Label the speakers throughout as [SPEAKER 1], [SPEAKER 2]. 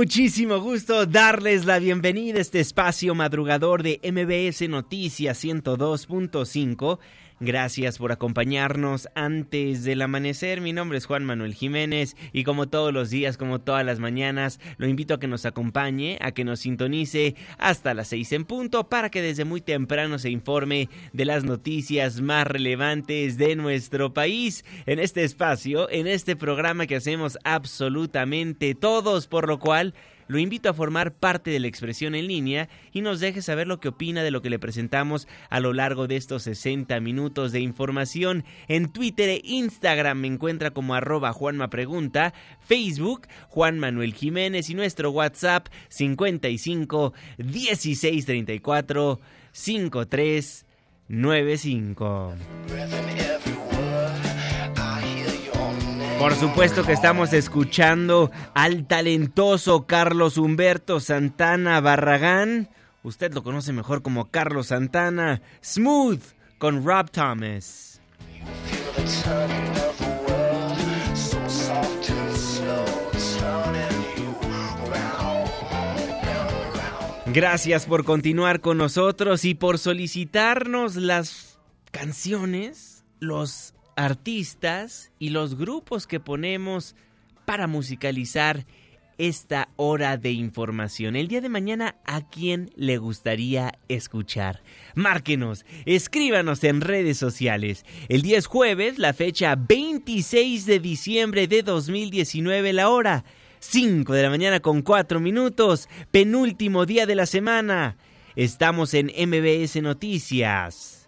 [SPEAKER 1] Muchísimo gusto darles la bienvenida a este espacio madrugador de MBS Noticias 102.5 Gracias por acompañarnos antes del amanecer. Mi nombre es Juan Manuel Jiménez y como todos los días, como todas las mañanas, lo invito a que nos acompañe, a que nos sintonice hasta las seis en punto para que desde muy temprano se informe de las noticias más relevantes de nuestro país en este espacio, en este programa que hacemos absolutamente todos, por lo cual lo invito a formar parte de la expresión en línea y nos deje saber lo que opina de lo que le presentamos a lo largo de estos 60 minutos de información. En Twitter e Instagram me encuentra como arroba Juanma Pregunta, Facebook Juan Manuel Jiménez y nuestro WhatsApp 55 16 34 53 95. Por supuesto que estamos escuchando al talentoso Carlos Humberto Santana Barragán. Usted lo conoce mejor como Carlos Santana. Smooth con Rob Thomas. Gracias por continuar con nosotros y por solicitarnos las canciones, los artistas y los grupos que ponemos para musicalizar esta hora de información. El día de mañana, ¿a quién le gustaría escuchar? Márquenos, escríbanos en redes sociales. El día es jueves, la fecha 26 de diciembre de 2019, la hora 5 de la mañana con 4 minutos, penúltimo día de la semana. Estamos en MBS Noticias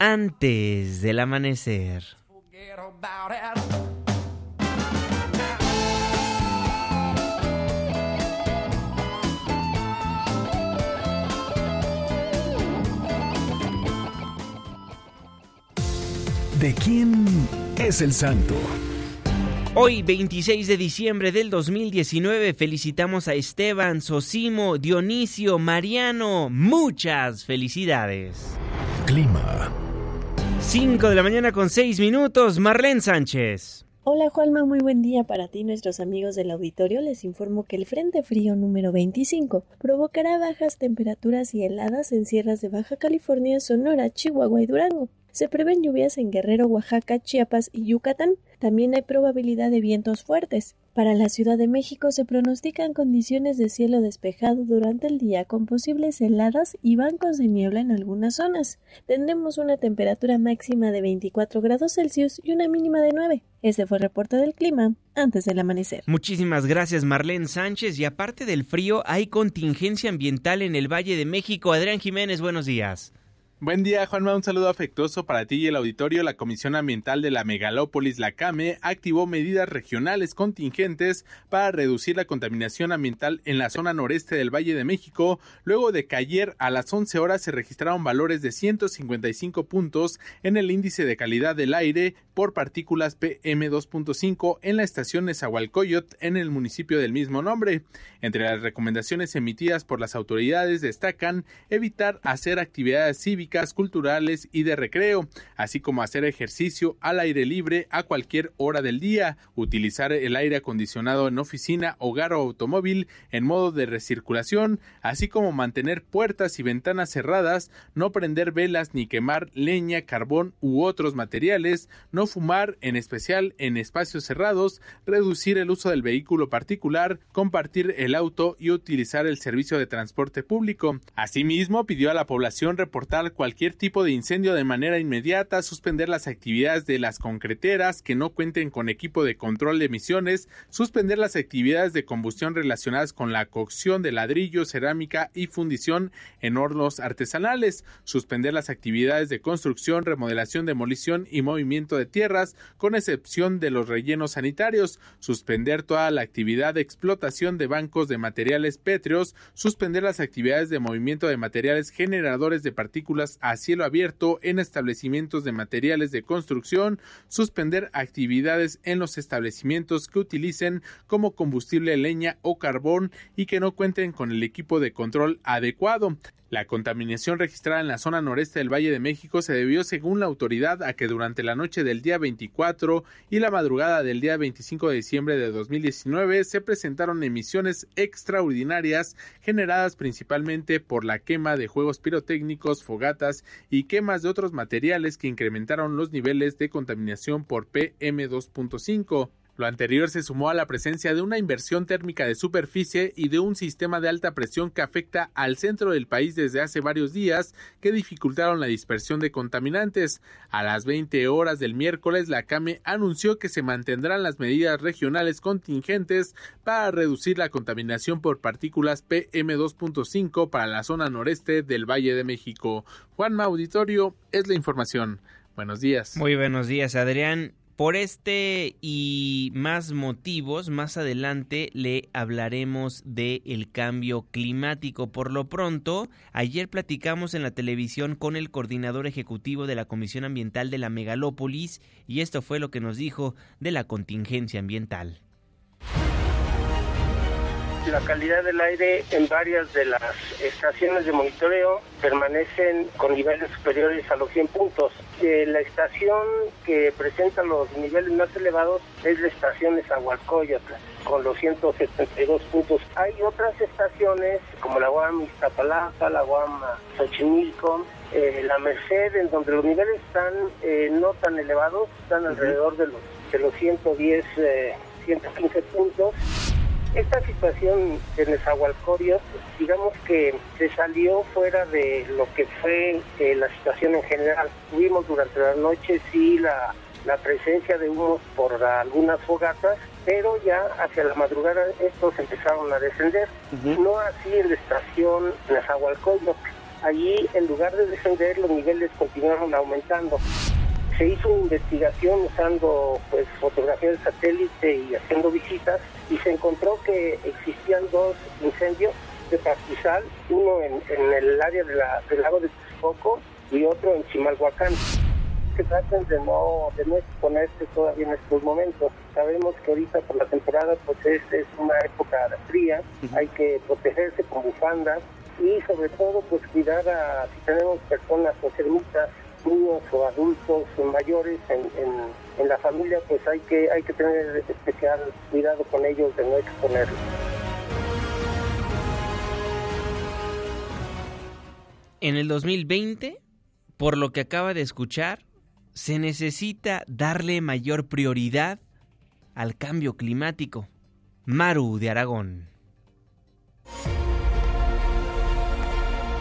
[SPEAKER 1] antes del amanecer.
[SPEAKER 2] ¿De quién es el santo?
[SPEAKER 1] Hoy, 26 de diciembre del 2019, felicitamos a Esteban, Sosimo, Dionisio, Mariano. Muchas felicidades.
[SPEAKER 2] Clima.
[SPEAKER 1] 5 de la mañana con 6 minutos, Marlene Sánchez.
[SPEAKER 3] Hola Juanma, muy buen día para ti nuestros amigos del auditorio. Les informo que el Frente Frío número 25 provocará bajas temperaturas y heladas en sierras de Baja California, Sonora, Chihuahua y Durango. Se prevén lluvias en Guerrero, Oaxaca, Chiapas y Yucatán. También hay probabilidad de vientos fuertes. Para la Ciudad de México se pronostican condiciones de cielo despejado durante el día con posibles heladas y bancos de niebla en algunas zonas. Tendremos una temperatura máxima de 24 grados Celsius y una mínima de 9. Este fue el reporte del clima antes del amanecer.
[SPEAKER 1] Muchísimas gracias Marlene Sánchez y aparte del frío hay contingencia ambiental en el Valle de México. Adrián Jiménez, buenos días.
[SPEAKER 4] Buen día, Juanma. Un saludo afectuoso para ti y el auditorio. La Comisión Ambiental de la Megalópolis, la CAME, activó medidas regionales contingentes para reducir la contaminación ambiental en la zona noreste del Valle de México, luego de que ayer a las 11 horas se registraron valores de 155 puntos en el índice de calidad del aire por partículas PM2.5 en la estación Nezahualcóyotl en el municipio del mismo nombre. Entre las recomendaciones emitidas por las autoridades destacan evitar hacer actividades cívicas culturales y de recreo, así como hacer ejercicio al aire libre a cualquier hora del día, utilizar el aire acondicionado en oficina, hogar o automóvil en modo de recirculación, así como mantener puertas y ventanas cerradas, no prender velas ni quemar leña, carbón u otros materiales, no fumar, en especial en espacios cerrados, reducir el uso del vehículo particular, compartir el auto y utilizar el servicio de transporte público. Asimismo, pidió a la población reportar cualquier tipo de incendio de manera inmediata, suspender las actividades de las concreteras que no cuenten con equipo de control de emisiones, suspender las actividades de combustión relacionadas con la cocción de ladrillo, cerámica y fundición en hornos artesanales, suspender las actividades de construcción, remodelación, demolición y movimiento de tierras, con excepción de los rellenos sanitarios, suspender toda la actividad de explotación de bancos de materiales pétreos, suspender las actividades de movimiento de materiales generadores de partículas a cielo abierto en establecimientos de materiales de construcción, suspender actividades en los establecimientos que utilicen como combustible leña o carbón y que no cuenten con el equipo de control adecuado. La contaminación registrada en la zona noreste del Valle de México se debió, según la autoridad, a que durante la noche del día 24 y la madrugada del día 25 de diciembre de 2019 se presentaron emisiones extraordinarias generadas principalmente por la quema de juegos pirotécnicos, fogatas y quemas de otros materiales que incrementaron los niveles de contaminación por PM2.5. Lo anterior se sumó a la presencia de una inversión térmica de superficie y de un sistema de alta presión que afecta al centro del país desde hace varios días que dificultaron la dispersión de contaminantes. A las 20 horas del miércoles, la CAME anunció que se mantendrán las medidas regionales contingentes para reducir la contaminación por partículas PM2.5 para la zona noreste del Valle de México. Juanma Auditorio es la información. Buenos días.
[SPEAKER 1] Muy buenos días, Adrián. Por este y más motivos, más adelante le hablaremos del el cambio climático. Por lo pronto, ayer platicamos en la televisión con el coordinador ejecutivo de la Comisión Ambiental de la Megalópolis y esto fue lo que nos dijo de la contingencia ambiental
[SPEAKER 5] la calidad del aire en varias de las estaciones de monitoreo permanecen con niveles superiores a los 100 puntos. Eh, la estación que presenta los niveles más elevados es la estación de Zahualcóyotl, con los 172 puntos. Hay otras estaciones como la UAM Iztapalapa, la UAM Xochimilco, eh, la Merced, en donde los niveles están eh, no tan elevados, están alrededor de los, de los 110, 115 puntos esta situación de Nezahualcóyotl, digamos que se salió fuera de lo que fue eh, la situación en general. Tuvimos durante la noche sí la, presencia de humos por algunas fogatas, pero ya hacia la madrugada estos empezaron a descender. No así en la estación Nezahualcóyotl. Allí, en lugar de descender, los niveles continuaron aumentando se hizo una investigación usando pues fotografías de satélite y haciendo visitas y se encontró que existían dos incendios de pastizal, uno en, el área de la, del lago de Texcoco y otro en Chimalhuacán. Que traten de no, de no exponerse todavía en estos momentos. Sabemos que ahorita por la temporada pues es, es una época fría, hay que protegerse con bufandas y sobre todo pues cuidar a si tenemos personas enfermitas niños o adultos o mayores en, en, la familia, pues hay que, hay que tener especial cuidado con ellos de no exponerlos.
[SPEAKER 1] En el 2020, por lo que acaba de escuchar, se necesita darle mayor prioridad al cambio climático. Maru de Aragón.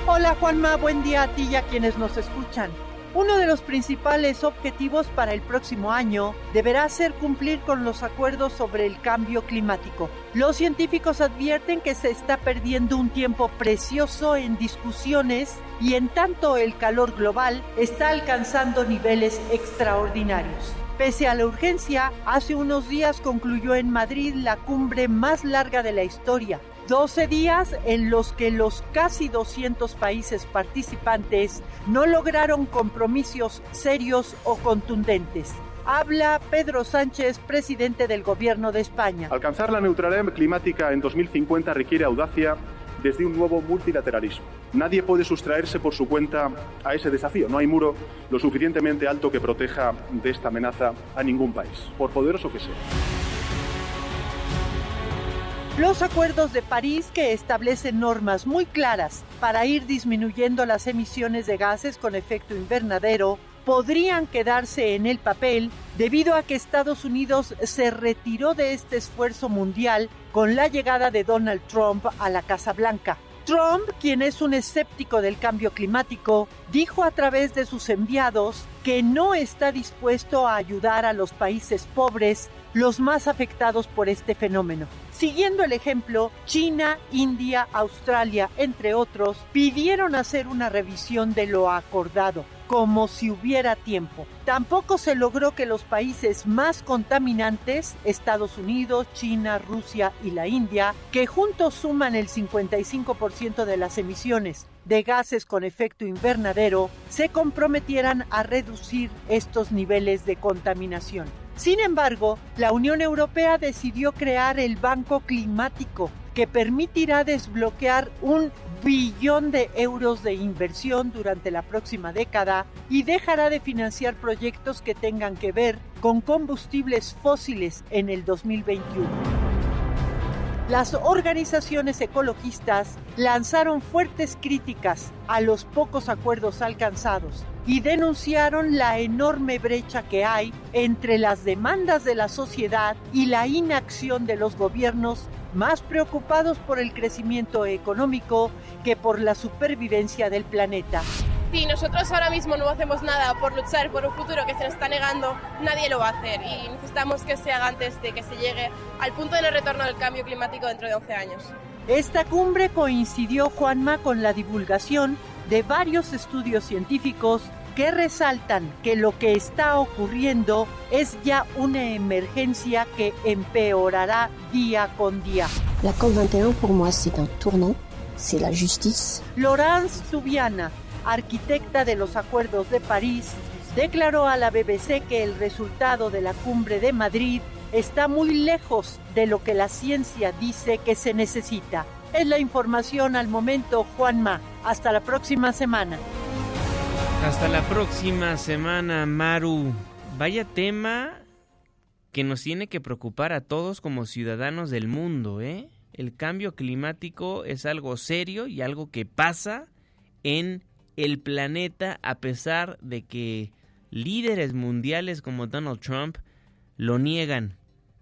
[SPEAKER 6] Hola Juanma, buen día a ti y a quienes nos escuchan. Uno de los principales objetivos para el próximo año deberá ser cumplir con los acuerdos sobre el cambio climático. Los científicos advierten que se está perdiendo un tiempo precioso en discusiones y en tanto el calor global está alcanzando niveles extraordinarios. Pese a la urgencia, hace unos días concluyó en Madrid la cumbre más larga de la historia, 12 días en los que los casi 200 países participantes no lograron compromisos serios o contundentes. Habla Pedro Sánchez, presidente del Gobierno de España.
[SPEAKER 7] Alcanzar la neutralidad climática en 2050 requiere audacia desde un nuevo multilateralismo Nadie puede sustraerse por su cuenta a ese desafío. No hay muro lo suficientemente alto que proteja de esta amenaza a ningún país, por poderoso que sea.
[SPEAKER 6] Los acuerdos de París que establecen normas muy claras para ir disminuyendo las emisiones de gases con efecto invernadero podrían quedarse en el papel debido a que Estados Unidos se retiró de este esfuerzo mundial con la llegada de Donald Trump a la Casa Blanca. Trump, quien es un escéptico del cambio climático, dijo a través de sus enviados que no está dispuesto a ayudar a los países pobres, los más afectados por este fenómeno. Siguiendo el ejemplo, China, India, Australia, entre otros, pidieron hacer una revisión de lo acordado como si hubiera tiempo. Tampoco se logró que los países más contaminantes, Estados Unidos, China, Rusia y la India, que juntos suman el 55% de las emisiones de gases con efecto invernadero, se comprometieran a reducir estos niveles de contaminación. Sin embargo, la Unión Europea decidió crear el Banco Climático, que permitirá desbloquear un billón de euros de inversión durante la próxima década y dejará de financiar proyectos que tengan que ver con combustibles fósiles en el 2021. Las organizaciones ecologistas lanzaron fuertes críticas a los pocos acuerdos alcanzados y denunciaron la enorme brecha que hay entre las demandas de la sociedad y la inacción de los gobiernos más preocupados por el crecimiento económico que por la supervivencia del planeta.
[SPEAKER 8] Si nosotros ahora mismo no hacemos nada por luchar por un futuro que se nos está negando, nadie lo va a hacer y necesitamos que se haga antes de que se llegue al punto de no retorno del cambio climático dentro de 11 años.
[SPEAKER 6] Esta cumbre coincidió, Juanma, con la divulgación de varios estudios científicos que resaltan que lo que está ocurriendo es ya una emergencia que empeorará día con día.
[SPEAKER 9] La COP21 pour moi c'est un tournant, c'est la justice.
[SPEAKER 6] Laurence Subiana, arquitecta de los acuerdos de París, declaró a la BBC que el resultado de la cumbre de Madrid está muy lejos de lo que la ciencia dice que se necesita. Es la información al momento, Juanma. Hasta la próxima semana.
[SPEAKER 1] Hasta la próxima semana, Maru. Vaya tema que nos tiene que preocupar a todos como ciudadanos del mundo, ¿eh? El cambio climático es algo serio y algo que pasa en el planeta a pesar de que líderes mundiales como Donald Trump lo niegan.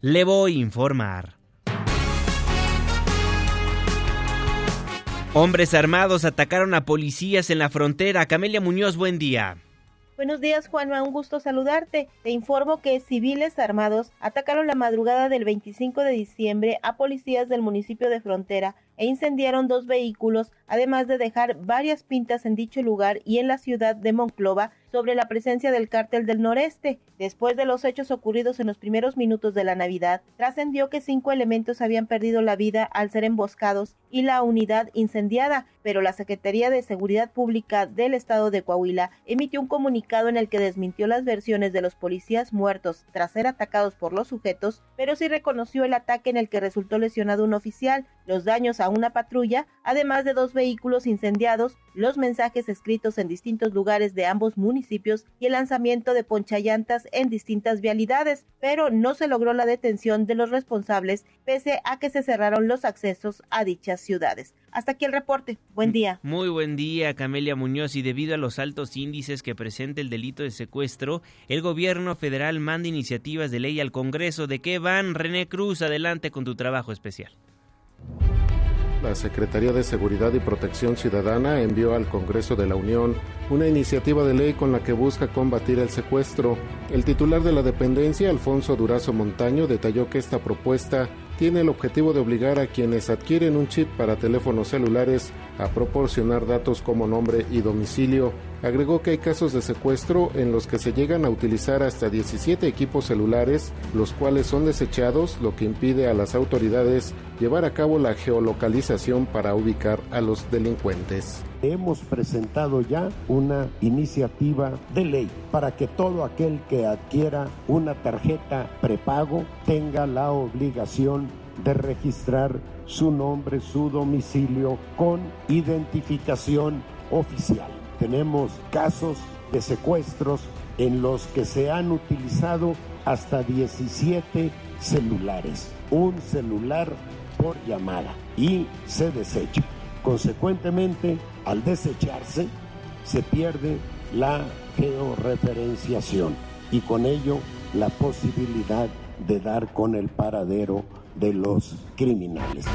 [SPEAKER 1] Le voy a informar. Hombres armados atacaron a policías en la frontera. Camelia Muñoz, buen día.
[SPEAKER 10] Buenos días, Juanma. Un gusto saludarte. Te informo que civiles armados atacaron la madrugada del 25 de diciembre a policías del municipio de Frontera e incendiaron dos vehículos, además de dejar varias pintas en dicho lugar y en la ciudad de Monclova sobre la presencia del cártel del noreste. Después de los hechos ocurridos en los primeros minutos de la Navidad, trascendió que cinco elementos habían perdido la vida al ser emboscados y la unidad incendiada, pero la Secretaría de Seguridad Pública del Estado de Coahuila emitió un comunicado en el que desmintió las versiones de los policías muertos tras ser atacados por los sujetos, pero sí reconoció el ataque en el que resultó lesionado un oficial, los daños a una patrulla, además de dos vehículos incendiados, los mensajes escritos en distintos lugares de ambos municipios y el lanzamiento de ponchallantas en distintas vialidades, pero no se logró la detención de los responsables pese a que se cerraron los accesos a dichas ciudades. Hasta aquí el reporte. Buen día.
[SPEAKER 1] Muy buen día, Camelia Muñoz. Y debido a los altos índices que presenta el delito de secuestro, el gobierno federal manda iniciativas de ley al Congreso. ¿De qué van? René Cruz, adelante con tu trabajo especial.
[SPEAKER 11] La Secretaría de Seguridad y Protección Ciudadana envió al Congreso de la Unión una iniciativa de ley con la que busca combatir el secuestro. El titular de la dependencia, Alfonso Durazo Montaño, detalló que esta propuesta tiene el objetivo de obligar a quienes adquieren un chip para teléfonos celulares a proporcionar datos como nombre y domicilio. Agregó que hay casos de secuestro en los que se llegan a utilizar hasta 17 equipos celulares, los cuales son desechados, lo que impide a las autoridades llevar a cabo la geolocalización para ubicar a los delincuentes.
[SPEAKER 12] Hemos presentado ya una iniciativa de ley para que todo aquel que adquiera una tarjeta prepago tenga la obligación de registrar su nombre, su domicilio con identificación oficial. Tenemos casos de secuestros en los que se han utilizado hasta 17 celulares, un celular por llamada y se desecha. Consecuentemente, al desecharse, se pierde la georreferenciación y con ello la posibilidad de dar con el paradero de los criminales.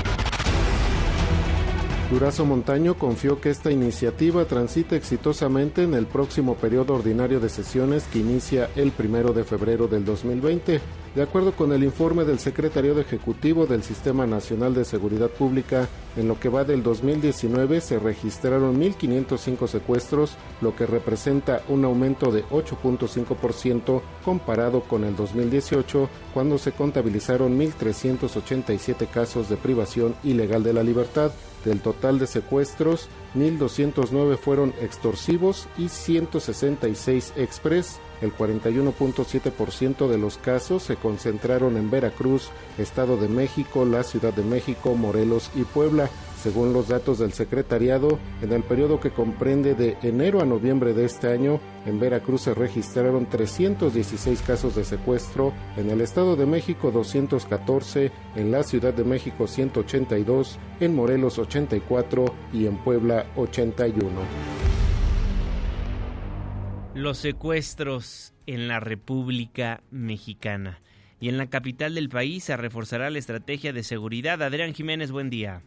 [SPEAKER 11] Durazo Montaño confió que esta iniciativa transite exitosamente en el próximo periodo ordinario de sesiones que inicia el primero de febrero del 2020. De acuerdo con el informe del secretario ejecutivo del Sistema Nacional de Seguridad Pública, en lo que va del 2019 se registraron 1.505 secuestros, lo que representa un aumento de 8.5% comparado con el 2018, cuando se contabilizaron 1.387 casos de privación ilegal de la libertad. Del total de secuestros, 1.209 fueron extorsivos y 166 express. El 41.7% de los casos se concentraron en Veracruz, Estado de México, la Ciudad de México, Morelos y Puebla. Según los datos del secretariado, en el periodo que comprende de enero a noviembre de este año, en Veracruz se registraron 316 casos de secuestro, en el Estado de México 214, en la Ciudad de México 182, en Morelos 84 y en Puebla 81.
[SPEAKER 1] Los secuestros en la República Mexicana. Y en la capital del país se reforzará la estrategia de seguridad. Adrián Jiménez, buen día.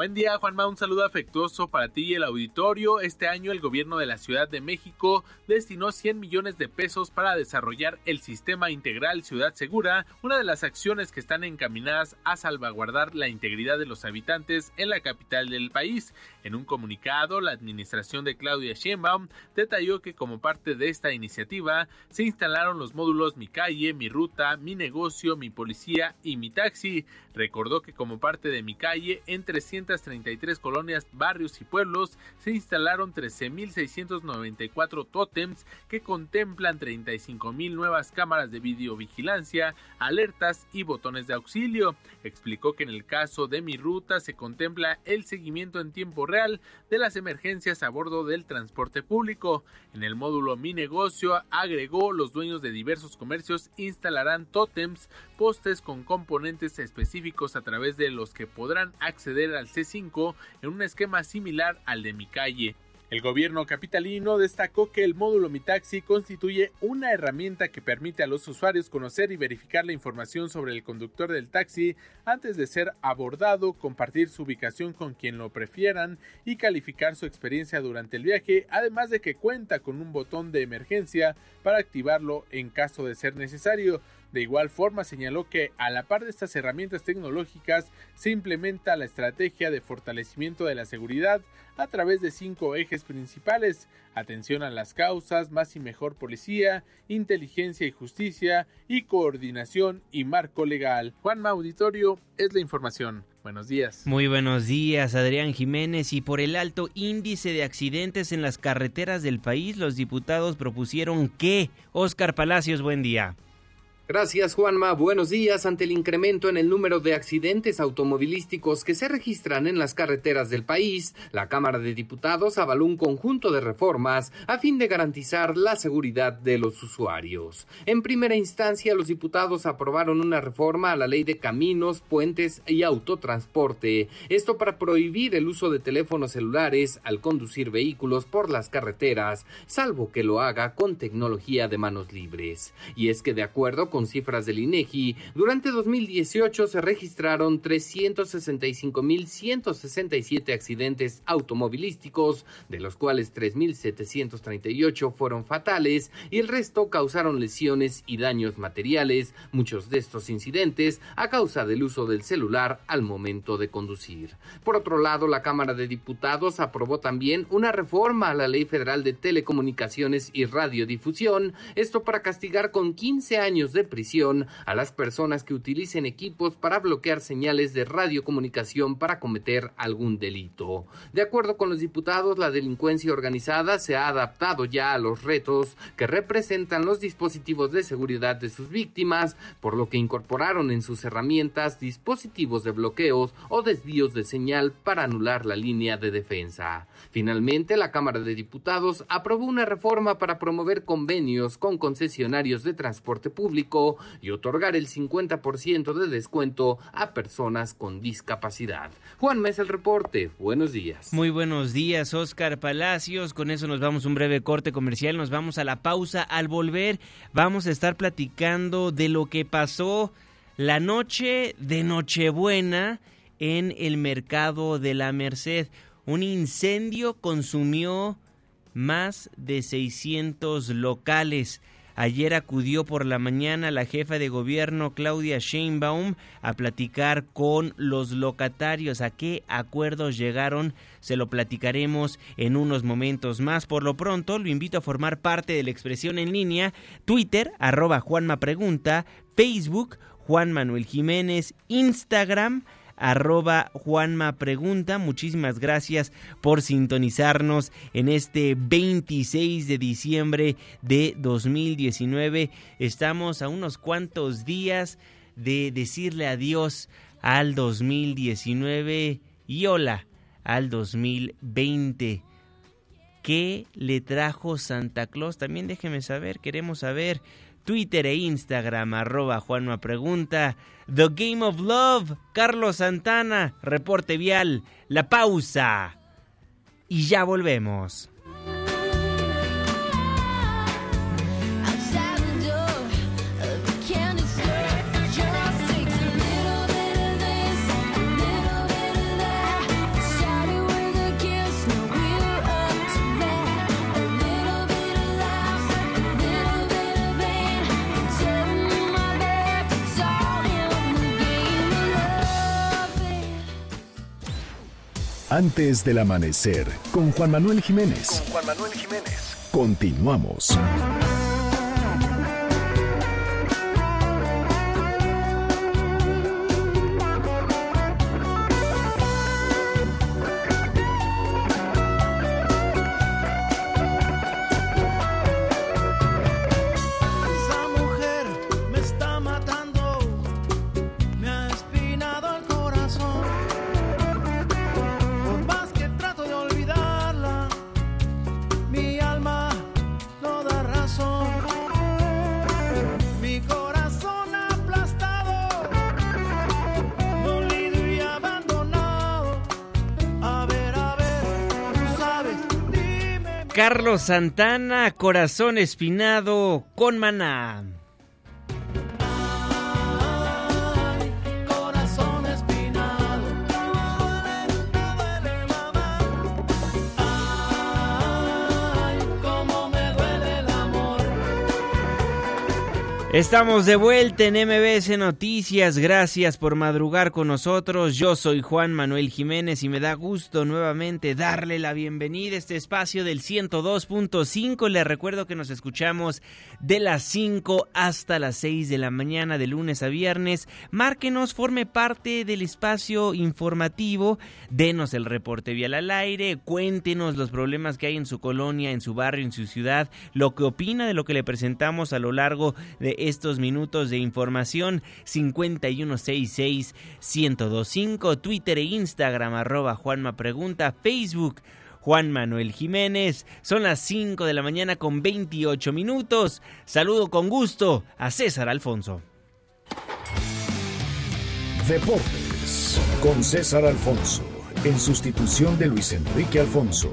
[SPEAKER 4] Buen día, Juanma. Un saludo afectuoso para ti y el auditorio. Este año el gobierno de la Ciudad de México destinó 100 millones de pesos para desarrollar el sistema integral Ciudad Segura, una de las acciones que están encaminadas a salvaguardar la integridad de los habitantes en la capital del país. En un comunicado, la administración de Claudia Sheinbaum detalló que como parte de esta iniciativa se instalaron los módulos Mi calle, Mi ruta, Mi negocio, Mi policía y Mi taxi. Recordó que como parte de Mi calle, entre 100 233 colonias, barrios y pueblos se instalaron 13.694 tótems que contemplan 35.000 nuevas cámaras de videovigilancia, alertas y botones de auxilio. Explicó que en el caso de mi ruta se contempla el seguimiento en tiempo real de las emergencias a bordo del transporte público. En el módulo Mi negocio agregó los dueños de diversos comercios instalarán tótems postes con componentes específicos a través de los que podrán acceder al C5 en un esquema similar al de Mi Calle. El gobierno capitalino destacó que el módulo Mi Taxi constituye una herramienta que permite a los usuarios conocer y verificar la información sobre el conductor del taxi antes de ser abordado, compartir su ubicación con quien lo prefieran y calificar su experiencia durante el viaje, además de que cuenta con un botón de emergencia para activarlo en caso de ser necesario. De igual forma señaló que a la par de estas herramientas tecnológicas se implementa la estrategia de fortalecimiento de la seguridad a través de cinco ejes principales, atención a las causas, más y mejor policía, inteligencia y justicia y coordinación y marco legal. Juan Auditorio es la información. Buenos días.
[SPEAKER 1] Muy buenos días, Adrián Jiménez. Y por el alto índice de accidentes en las carreteras del país, los diputados propusieron que... Oscar Palacios, buen día.
[SPEAKER 13] Gracias Juanma, buenos días. Ante el incremento en el número de accidentes automovilísticos que se registran en las carreteras del país, la Cámara de Diputados avaló un conjunto de reformas a fin de garantizar la seguridad de los usuarios. En primera instancia, los diputados aprobaron una reforma a la ley de caminos, puentes y autotransporte, esto para prohibir el uso de teléfonos celulares al conducir vehículos por las carreteras, salvo que lo haga con tecnología de manos libres. Y es que de acuerdo con con cifras del INEGI, durante 2018 se registraron 365.167 accidentes automovilísticos, de los cuales 3.738 fueron fatales y el resto causaron lesiones y daños materiales, muchos de estos incidentes a causa del uso del celular al momento de conducir. Por otro lado, la Cámara de Diputados aprobó también una reforma a la Ley Federal de Telecomunicaciones y Radiodifusión, esto para castigar con 15 años de prisión a las personas que utilicen equipos para bloquear señales de radiocomunicación para cometer algún delito. De acuerdo con los diputados, la delincuencia organizada se ha adaptado ya a los retos que representan los dispositivos de seguridad de sus víctimas, por lo que incorporaron en sus herramientas dispositivos de bloqueos o desvíos de señal para anular la línea de defensa. Finalmente, la Cámara de Diputados aprobó una reforma para promover convenios con concesionarios de transporte público y otorgar el 50% de descuento a personas con discapacidad. Juan Mesa, el reporte. Buenos días.
[SPEAKER 1] Muy buenos días, Oscar Palacios. Con eso nos vamos a un breve corte comercial. Nos vamos a la pausa. Al volver, vamos a estar platicando de lo que pasó la noche de Nochebuena en el mercado de la Merced. Un incendio consumió más de 600 locales. Ayer acudió por la mañana la jefa de gobierno Claudia Sheinbaum a platicar con los locatarios. ¿A qué acuerdos llegaron? Se lo platicaremos en unos momentos más. Por lo pronto, lo invito a formar parte de la expresión en línea, Twitter, arroba Juanma Pregunta, Facebook, Juan Manuel Jiménez, Instagram, arroba Juanma Pregunta. Muchísimas gracias por sintonizarnos en este 26 de diciembre de 2019. Estamos a unos cuantos días de decirle adiós al 2019 y hola al 2020. ¿Qué le trajo Santa Claus? También déjeme saber, queremos saber. Twitter e Instagram, arroba Juanma Pregunta. The Game of Love, Carlos Santana, reporte vial, la pausa. Y ya volvemos.
[SPEAKER 2] Antes del amanecer, con Juan Manuel Jiménez.
[SPEAKER 14] Con Juan Manuel Jiménez.
[SPEAKER 2] Continuamos.
[SPEAKER 1] Santana, Corazón Espinado, con Maná. Estamos de vuelta en MBS Noticias. Gracias por madrugar con nosotros. Yo soy Juan Manuel Jiménez y me da gusto nuevamente darle la bienvenida a este espacio del 102.5. Les recuerdo que nos escuchamos de las 5 hasta las 6 de la mañana de lunes a viernes. Márquenos, forme parte del espacio informativo. Denos el reporte vial al aire. Cuéntenos los problemas que hay en su colonia, en su barrio, en su ciudad. Lo que opina de lo que le presentamos a lo largo de estos minutos de información 5166 1025 Twitter e Instagram arroba Juanma Pregunta, Facebook Juan Manuel Jiménez. Son las 5 de la mañana con 28 minutos. Saludo con gusto a César Alfonso.
[SPEAKER 2] Deportes con César Alfonso en sustitución de Luis Enrique Alfonso.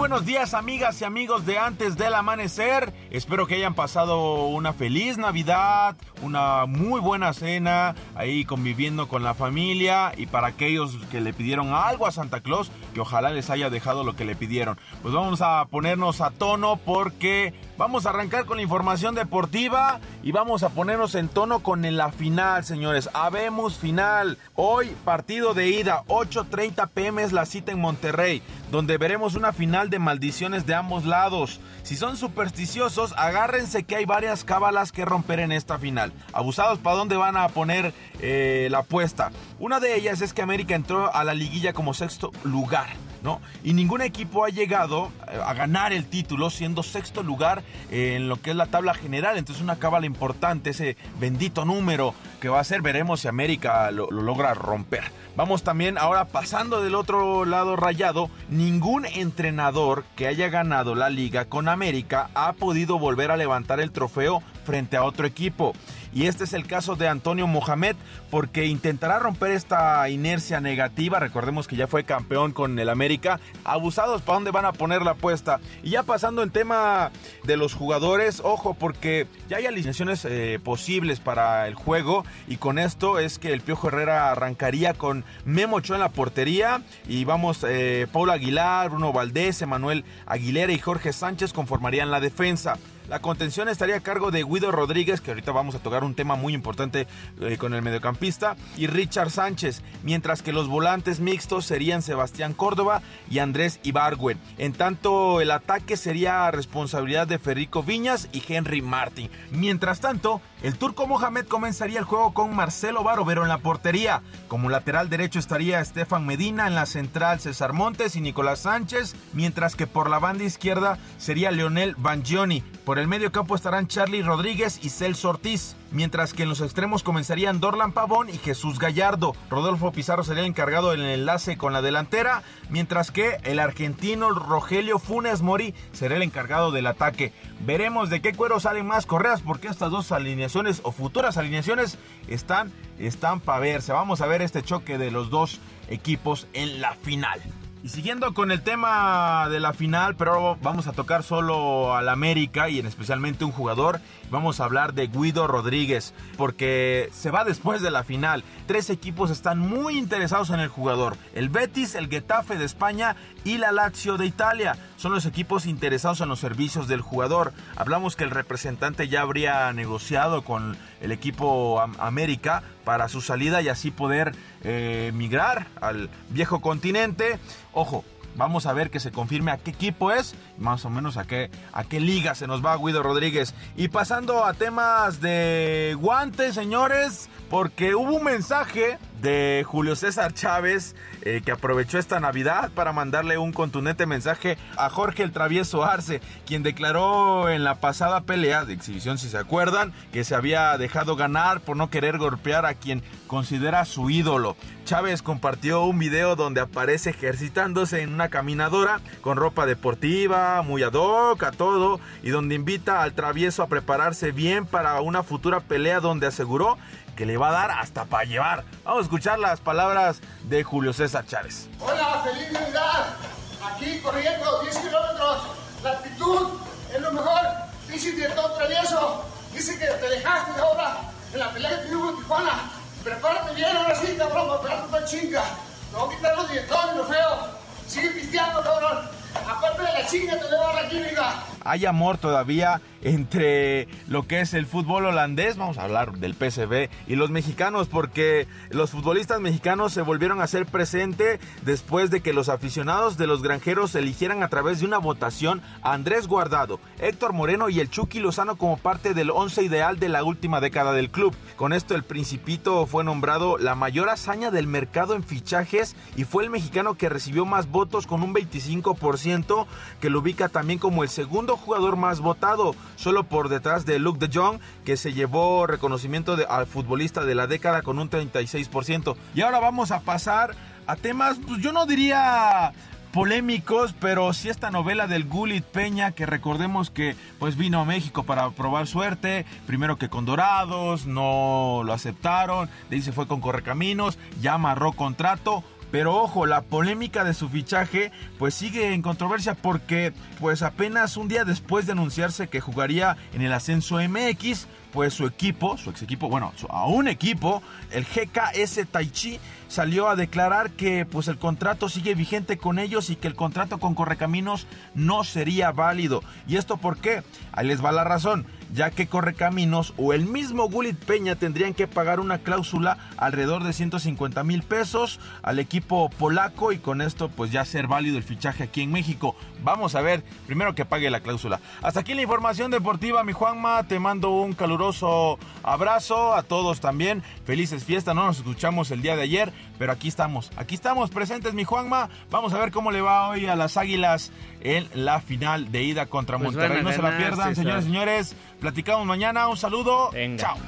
[SPEAKER 14] Buenos días amigas y amigos de antes del amanecer. Espero que hayan pasado una feliz Navidad, una muy buena cena, ahí conviviendo con la familia y para aquellos que le pidieron algo a Santa Claus, que ojalá les haya dejado lo que le pidieron. Pues vamos a ponernos a tono porque vamos a arrancar con la información deportiva y vamos a ponernos en tono con la final, señores. Habemos final. Hoy partido de ida, 8.30 pm es la cita en Monterrey, donde veremos una final de maldiciones de ambos lados. Si son supersticiosos, agárrense que hay varias cábalas que romper en esta final. Abusados, ¿para dónde van a poner eh, la apuesta? Una de ellas es que América entró a la liguilla como sexto lugar. ¿No? Y ningún equipo ha llegado eh, a ganar el título siendo sexto lugar en lo que es la tabla general. Entonces una cábala importante, ese bendito número que va a ser, veremos si América lo, lo logra romper. Vamos también ahora pasando del otro lado rayado, ningún entrenador que haya ganado la liga con América ha podido volver a levantar el trofeo frente a otro equipo. Y este es el caso de Antonio Mohamed, porque intentará romper esta inercia negativa. Recordemos que ya fue campeón con el América. Abusados, ¿para dónde van a poner la apuesta? Y ya pasando el tema de los jugadores, ojo, porque ya hay alineaciones eh, posibles para el juego. Y con esto es que el Piojo Herrera arrancaría con Memo Ochoa en la portería. Y vamos, eh, Paulo Aguilar, Bruno Valdés, Emanuel Aguilera y Jorge Sánchez conformarían la defensa. La contención estaría a cargo de Guido Rodríguez, que ahorita vamos a tocar un tema muy importante eh, con el mediocampista, y Richard Sánchez, mientras que los volantes mixtos serían Sebastián Córdoba y Andrés Ibargüen. En tanto, el ataque sería responsabilidad de Federico Viñas y Henry Martin. Mientras tanto, el turco Mohamed comenzaría el juego con Marcelo Barovero en la portería. Como lateral derecho estaría Estefan Medina, en la central César Montes y Nicolás Sánchez, mientras que por la banda izquierda sería Leonel Bangioni. Por el medio campo estarán Charlie Rodríguez y Celso Ortiz, mientras que en los extremos comenzarían Dorlan Pavón y Jesús Gallardo. Rodolfo Pizarro sería el encargado del enlace con la delantera, mientras que el argentino Rogelio Funes Mori será el encargado del ataque. Veremos de qué cuero salen más correas porque estas dos alineaciones o futuras alineaciones están, están para verse. Vamos a ver este choque de los dos equipos en la final. Y siguiendo con el tema de la final, pero vamos a tocar solo al América y en especialmente un jugador. Vamos a hablar de Guido Rodríguez, porque se va después de la final. Tres equipos están muy interesados en el jugador. El Betis, el Getafe de España y la Lazio de Italia. Son los equipos interesados en los servicios del jugador. Hablamos que el representante ya habría negociado con el equipo América para su salida y así poder eh, migrar al viejo continente. Ojo, Vamos a ver que se confirme a qué equipo es, más o menos a qué, a qué liga se nos va Guido Rodríguez. Y pasando a temas de guantes, señores, porque hubo un mensaje de Julio César Chávez eh, que aprovechó esta Navidad para mandarle un contundente mensaje a Jorge el Travieso Arce, quien declaró en la pasada pelea de exhibición, si se acuerdan, que se había dejado ganar por no querer golpear a quien considera su ídolo. Chávez compartió un video donde aparece ejercitándose en una caminadora con ropa deportiva, muy ad hoc, a todo, y donde invita al travieso a prepararse bien para una futura pelea donde aseguró que le va a dar hasta para llevar. Vamos a escuchar las palabras de Julio César Chávez.
[SPEAKER 15] Hola, feliz Navidad. Aquí corriendo 10 kilómetros. La actitud es lo mejor. Dice el director travieso. Dice que te dejaste ahora en la pelea que tuvimos en Tijuana. Prepárate bien ahora sí, cabrón, para pegarte una chinga. Te voy a quitar los directores, lo feo. Sigue pisteando, cabrón. Aparte de la chinga, te voy a dar la química.
[SPEAKER 14] Hay amor todavía entre lo que es el fútbol holandés, vamos a hablar del PSV, y los mexicanos, porque los futbolistas mexicanos se volvieron a ser presente después de que los aficionados de los granjeros eligieran a través de una votación a Andrés Guardado, Héctor Moreno y el Chucky Lozano como parte del once ideal de la última década del club. Con esto el Principito fue nombrado la mayor hazaña del mercado en fichajes y fue el mexicano que recibió más votos con un 25% que lo ubica también como el segundo jugador más votado solo por detrás de Luke de Jong, que se llevó reconocimiento al futbolista de la década con un 36%. Y ahora vamos a pasar a temas, pues yo no diría polémicos, pero sí esta novela del Gulit Peña, que recordemos que pues vino a México para probar suerte, primero que con Dorados, no lo aceptaron, de ahí se fue con Correcaminos, ya amarró contrato, Pero ojo, la polémica de su fichaje pues sigue en controversia porque pues apenas un día después de anunciarse que jugaría en el ascenso MX, pues su equipo, su ex equipo, bueno, a un equipo, el GKS Taichi, salió a declarar que pues el contrato sigue vigente con ellos y que el contrato con Correcaminos no sería válido. ¿Y esto por qué? Ahí les va la razón ya que Correcaminos o el mismo Gulit Peña tendrían que pagar una cláusula alrededor de 150 mil pesos al equipo polaco y con esto pues ya ser válido el fichaje aquí en México. Vamos a ver, primero que pague la cláusula. Hasta aquí la información deportiva, mi Juanma, te mando un caluroso abrazo a todos también. Felices fiestas, no nos escuchamos el día de ayer, pero aquí estamos, aquí estamos presentes, mi Juanma. Vamos a ver cómo le va hoy a las Águilas en la final de ida contra pues Monterrey. No se la pierdan, señores, señores. Platicamos mañana. Un saludo. Chao.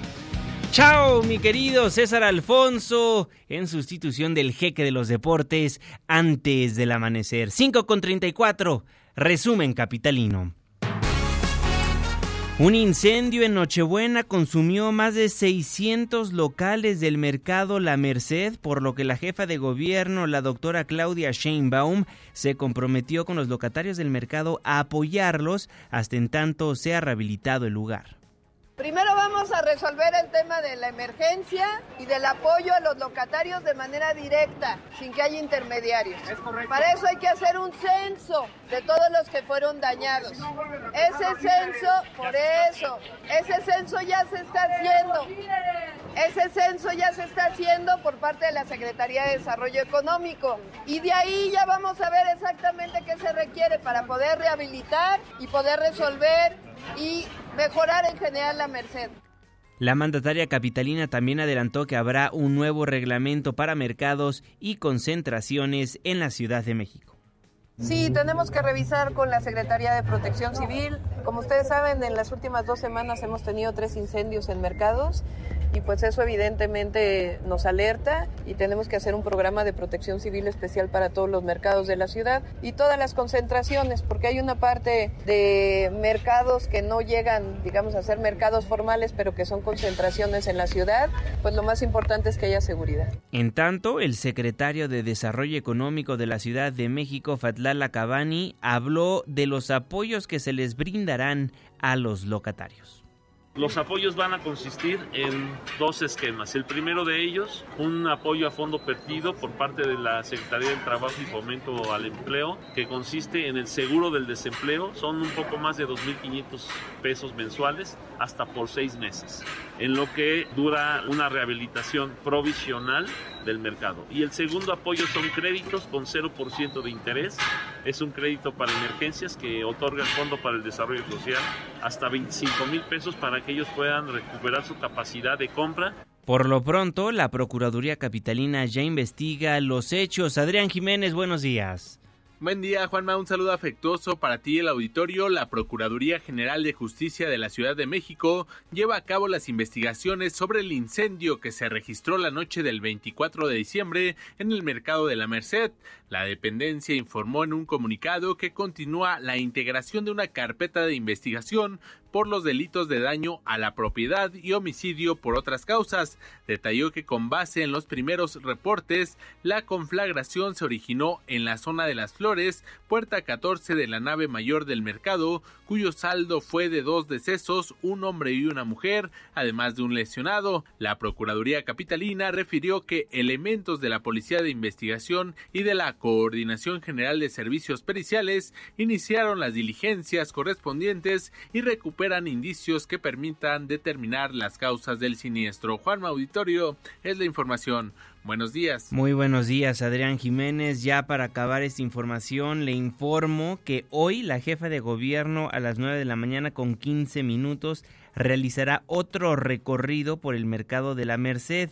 [SPEAKER 1] Chao, mi querido César Alfonso, en sustitución del jeque de los deportes antes del amanecer. 5 con 34. Resumen capitalino. Un incendio en Nochebuena consumió más de 600 locales del mercado La Merced, por lo que la jefa de gobierno, la doctora Claudia Sheinbaum, se comprometió con los locatarios del mercado a apoyarlos hasta en tanto sea rehabilitado el lugar.
[SPEAKER 16] Primero vamos a resolver el tema de la emergencia y del apoyo a los locatarios de manera directa, sin que haya intermediarios. Para eso hay que hacer un censo de todos los que fueron dañados. Ese censo, por eso, ese censo ya se está haciendo. Ese censo ya se está haciendo por parte de la Secretaría de Desarrollo Económico. Y de ahí ya vamos a ver exactamente qué se requiere para poder rehabilitar y poder resolver y mejorar en general la Merced.
[SPEAKER 1] La mandataria capitalina también adelantó que habrá un nuevo reglamento para mercados y concentraciones en la Ciudad de México.
[SPEAKER 16] Sí, tenemos que revisar con la Secretaría de Protección Civil. Como ustedes saben, en las últimas dos semanas hemos tenido tres incendios en mercados y pues eso evidentemente nos alerta y tenemos que hacer un programa de protección civil especial para todos los mercados de la ciudad y todas las concentraciones, porque hay una parte de mercados que no llegan, digamos, a ser mercados formales, pero que son concentraciones en la ciudad, pues lo más importante es que haya seguridad.
[SPEAKER 1] En tanto, el secretario de Desarrollo Económico de la Ciudad de México, Fatlala Cabani, habló de los apoyos que se les brindarán a los locatarios.
[SPEAKER 17] Los apoyos van a consistir en dos esquemas. El primero de ellos, un apoyo a fondo perdido por parte de la Secretaría del Trabajo y Fomento al Empleo, que consiste en el seguro del desempleo. Son un poco más de 2.500 pesos mensuales hasta por seis meses, en lo que dura una rehabilitación provisional del mercado. Y el segundo apoyo son créditos con 0% de interés. Es un crédito para emergencias que otorga el Fondo para el Desarrollo Social hasta 25 mil pesos para que ellos puedan recuperar su capacidad de compra.
[SPEAKER 1] Por lo pronto, la Procuraduría Capitalina ya investiga los hechos. Adrián Jiménez, buenos días.
[SPEAKER 4] Buen día, Juanma. Un saludo afectuoso para ti, el auditorio. La Procuraduría General de Justicia de la Ciudad de México lleva a cabo las investigaciones sobre el incendio que se registró la noche del 24 de diciembre en el mercado de la Merced. La dependencia informó en un comunicado que continúa la integración de una carpeta de investigación por los delitos de daño a la propiedad y homicidio por otras causas. Detalló que con base en los primeros reportes, la conflagración se originó en la zona de las Flores, puerta 14 de la nave mayor del mercado, cuyo saldo fue de dos decesos, un hombre y una mujer, además de un lesionado. La Procuraduría Capitalina refirió que elementos de la Policía de Investigación y de la Coordinación General de Servicios Periciales iniciaron las diligencias correspondientes y recuperaron indicios que permitan determinar las causas del siniestro. Juan Auditorio es la información. Buenos días.
[SPEAKER 1] Muy buenos días, Adrián Jiménez. Ya para acabar esta información, le informo que hoy la jefa de gobierno a las 9 de la mañana con 15 minutos realizará otro recorrido por el mercado de la Merced.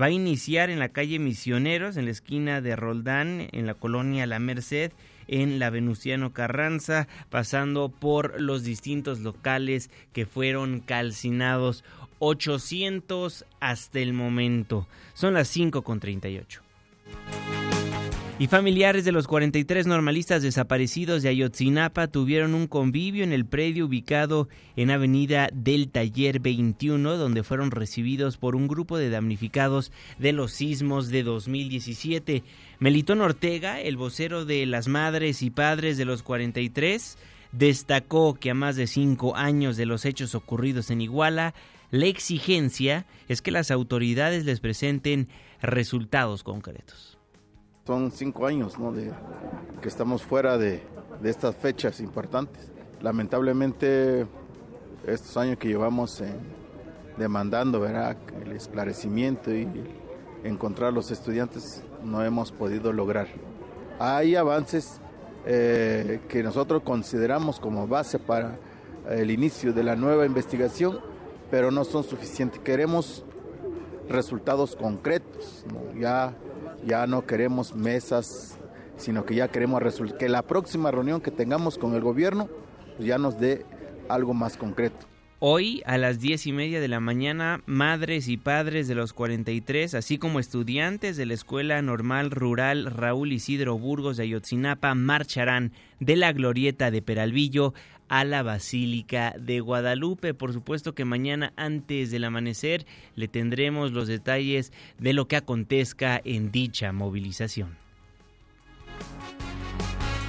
[SPEAKER 1] Va a iniciar en la calle Misioneros, en la esquina de Roldán, en la colonia La Merced, en la Venustiano Carranza, pasando por los distintos locales que fueron calcinados. 800 hasta el momento. Son las 5 con 38. Y familiares de los 43 normalistas desaparecidos de Ayotzinapa tuvieron un convivio en el predio ubicado en Avenida del Taller 21, donde fueron recibidos por un grupo de damnificados de los sismos de 2017. Melitón Ortega, el vocero de las madres y padres de los 43, destacó que a más de cinco años de los hechos ocurridos en Iguala, la exigencia es que las autoridades les presenten resultados concretos.
[SPEAKER 18] Son cinco años ¿no? de, que estamos fuera de, de estas fechas importantes. Lamentablemente, estos años que llevamos demandando ¿verdad? el esclarecimiento y encontrar a los estudiantes no hemos podido lograr. Hay avances eh, que nosotros consideramos como base para el inicio de la nueva investigación, pero no son suficientes. Queremos resultados concretos, ya, ya no queremos mesas, sino que ya queremos que la próxima reunión que tengamos con el gobierno pues ya nos dé algo más concreto.
[SPEAKER 1] Hoy a las diez y media de la mañana, madres y padres de los 43, así como estudiantes de la Escuela Normal Rural Raúl Isidro Burgos de Ayotzinapa, marcharán de la glorieta de Peralvillo a la Basílica de Guadalupe. Por supuesto que mañana antes del amanecer le tendremos los detalles de lo que acontezca en dicha movilización.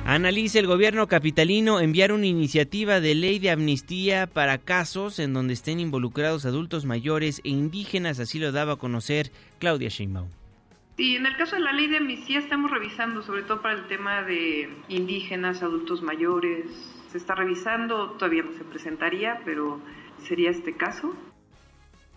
[SPEAKER 1] Analiza el gobierno capitalino enviar una iniciativa de ley de amnistía para casos en donde estén involucrados adultos mayores e indígenas, así lo daba a conocer Claudia Sheinbaum.
[SPEAKER 19] Sí, en el caso de la ley de amnistía estamos revisando, sobre todo para el tema de indígenas, adultos mayores, se está revisando, todavía no se presentaría, pero sería este caso.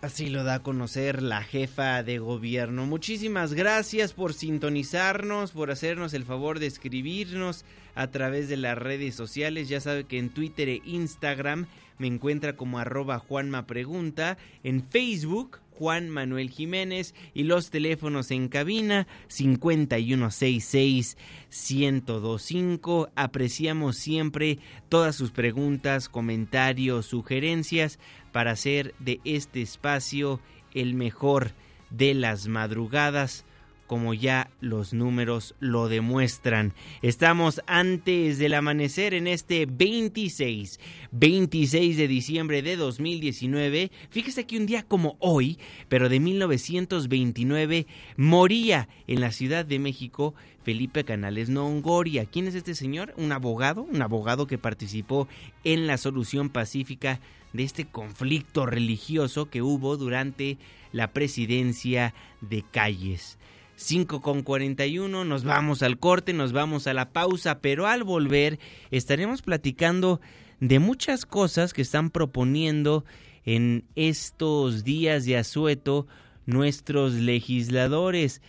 [SPEAKER 1] Así lo da a conocer la jefa de gobierno. Muchísimas gracias por sintonizarnos, por hacernos el favor de escribirnos a través de las redes sociales. Ya sabe que en Twitter e Instagram me encuentra como arroba Juanma Pregunta. En Facebook Juan Manuel Jiménez y los teléfonos en cabina 5166-1025. Apreciamos siempre todas sus preguntas, comentarios, sugerencias para hacer de este espacio el mejor de las madrugadas como ya los números lo demuestran. Estamos antes del amanecer en este 26, 26 de diciembre de 2019. Fíjese que un día como hoy, pero de 1929, moría en la Ciudad de México Felipe Canales Nongoria. ¿Quién es este señor? Un abogado, un abogado que participó en la solución pacífica de este conflicto religioso que hubo durante la presidencia de Calles. 5 con 41, nos vamos al corte, nos vamos a la pausa, pero al volver estaremos platicando de muchas cosas que están proponiendo en estos días de asueto nuestros legisladores,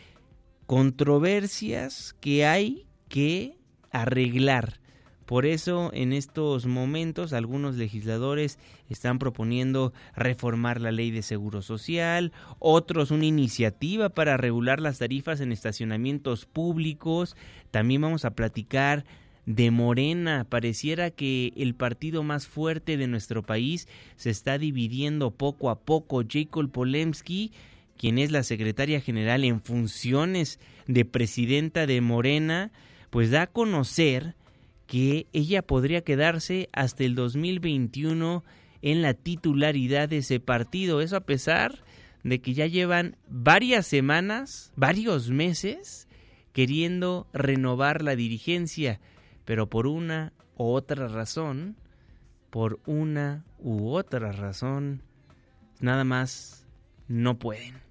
[SPEAKER 1] controversias que hay que arreglar por eso, en estos momentos, algunos legisladores están proponiendo reformar la ley de seguro social, otros una iniciativa para regular las tarifas en estacionamientos públicos. También vamos a platicar de Morena. Pareciera que el partido más fuerte de nuestro país se está dividiendo poco a poco. Jacob Polemski, quien es la secretaria general en funciones de presidenta de Morena, pues da a conocer que ella podría quedarse hasta el 2021 en la titularidad de ese partido. Eso a pesar de que ya llevan varias semanas, varios meses, queriendo renovar la dirigencia, pero por una u otra razón, por una u otra razón, nada más no pueden.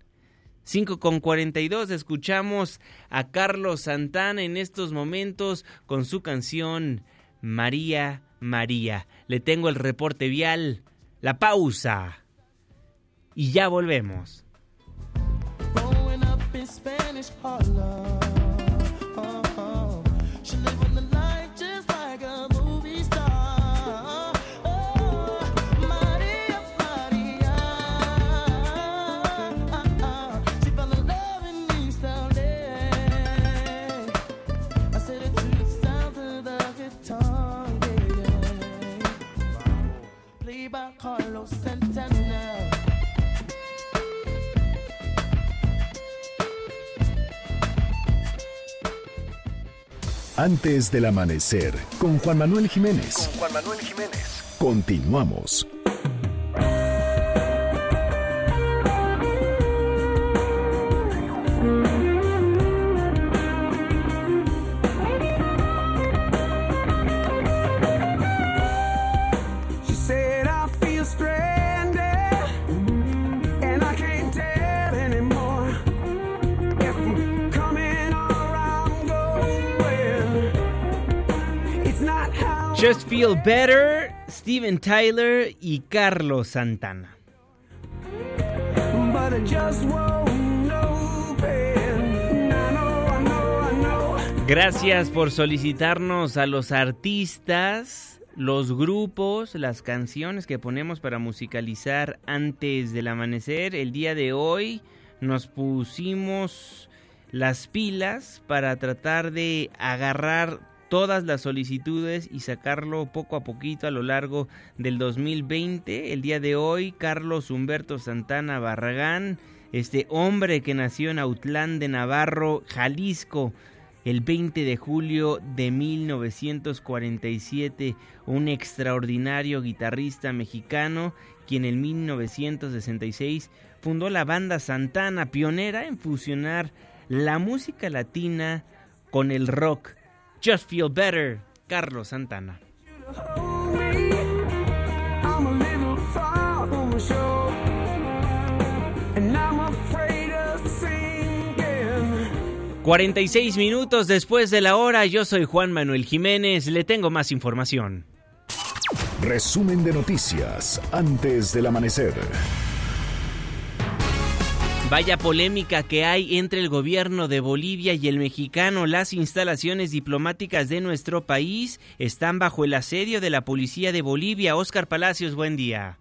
[SPEAKER 1] 5 con 42 escuchamos a Carlos Santana en estos momentos con su canción María María. Le tengo el reporte vial, la pausa y ya volvemos.
[SPEAKER 2] Antes del amanecer, con Juan Manuel Jiménez.
[SPEAKER 20] Con Juan Manuel Jiménez.
[SPEAKER 2] Continuamos.
[SPEAKER 1] Feel Better, Steven Tyler y Carlos Santana. Gracias por solicitarnos a los artistas, los grupos, las canciones que ponemos para musicalizar antes del amanecer. El día de hoy nos pusimos las pilas para tratar de agarrar todas las solicitudes y sacarlo poco a poquito a lo largo del 2020. El día de hoy, Carlos Humberto Santana Barragán, este hombre que nació en Autlán de Navarro, Jalisco, el 20 de julio de 1947, un extraordinario guitarrista mexicano, quien en 1966 fundó la banda Santana, pionera en fusionar la música latina con el rock Just Feel Better, Carlos Santana. ...46 minutos después de la hora... ...yo soy Juan Manuel Jiménez... ...le tengo más información.
[SPEAKER 2] Resumen de noticias... ...antes del amanecer...
[SPEAKER 1] Vaya polémica que hay entre el gobierno de Bolivia y el mexicano. Las instalaciones diplomáticas de nuestro país están bajo el asedio de la policía de Bolivia. Oscar Palacios, buen día.